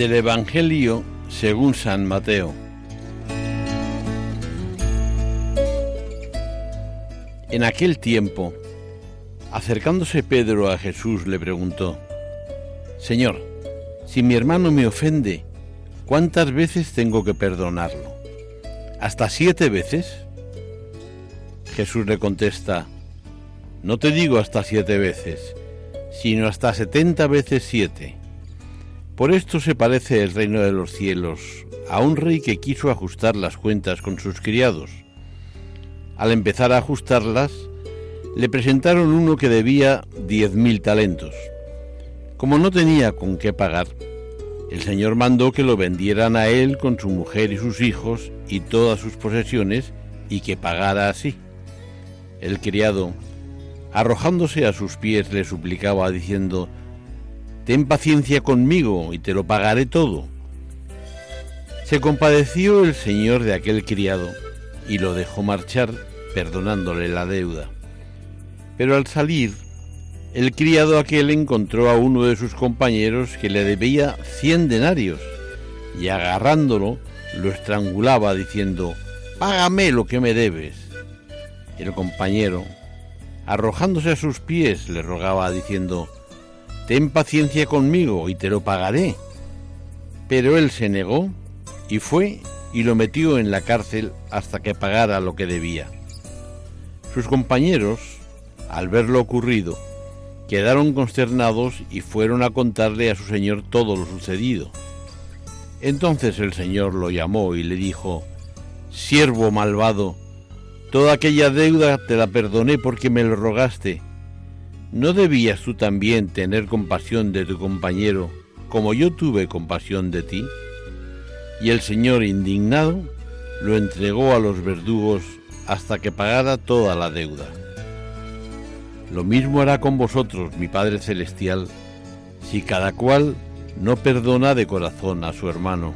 Del Evangelio según San Mateo. En aquel tiempo, acercándose Pedro a Jesús, le preguntó, Señor, si mi hermano me ofende, ¿cuántas veces tengo que perdonarlo? ¿Hasta siete veces? Jesús le contesta, no te digo hasta siete veces, sino hasta setenta veces siete. Por esto se parece el reino de los cielos a un rey que quiso ajustar las cuentas con sus criados. Al empezar a ajustarlas, le presentaron uno que debía diez mil talentos. Como no tenía con qué pagar, el Señor mandó que lo vendieran a él con su mujer y sus hijos y todas sus posesiones y que pagara así. El criado, arrojándose a sus pies, le suplicaba diciendo, Ten paciencia conmigo y te lo pagaré todo. Se compadeció el señor de aquel criado y lo dejó marchar, perdonándole la deuda. Pero al salir, el criado aquel encontró a uno de sus compañeros que le debía cien denarios y agarrándolo lo estrangulaba diciendo, Págame lo que me debes. El compañero, arrojándose a sus pies, le rogaba diciendo, ten paciencia conmigo y te lo pagaré. Pero él se negó y fue y lo metió en la cárcel hasta que pagara lo que debía. Sus compañeros, al ver lo ocurrido, quedaron consternados y fueron a contarle a su señor todo lo sucedido. Entonces el señor lo llamó y le dijo, Siervo malvado, toda aquella deuda te la perdoné porque me lo rogaste ¿No debías tú también tener compasión de tu compañero como yo tuve compasión de ti? Y el Señor, indignado, lo entregó a los verdugos hasta que pagara toda la deuda. Lo mismo hará con vosotros, mi Padre Celestial, si cada cual no perdona de corazón a su hermano.